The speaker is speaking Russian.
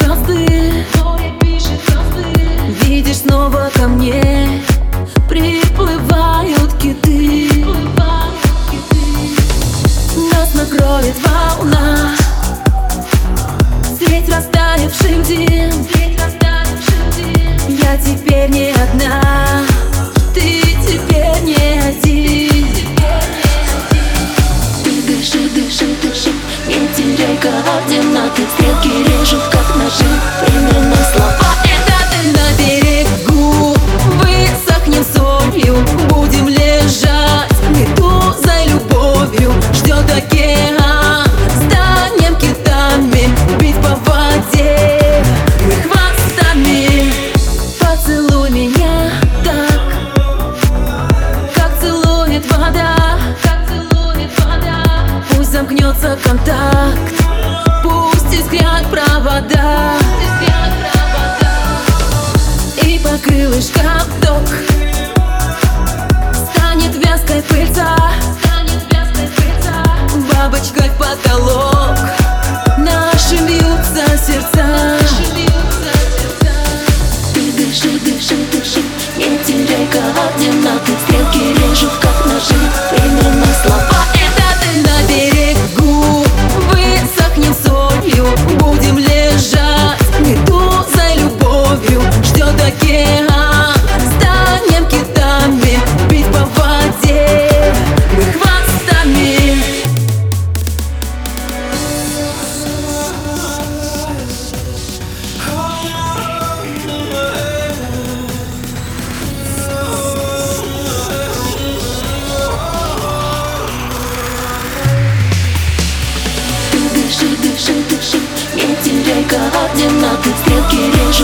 бразды Видишь снова ко мне Приплывают киты. Нас накроет волна. Средь растаявших зим Я теперь не одна. Ты теперь не один. Дыши, дыши, дыши. Не теряй координаты Стрелки режут, замкнется контакт. Пусть искрят провода. И по крылышкам Станет вязкой пыльца. Бабочкой в потолок. Наши бьются сердца. Ты дыши, дыши, дыши Не теряй координаты Стрелки режут, как ножи дыши, дыши, Не теряй координаты Стрелки режут,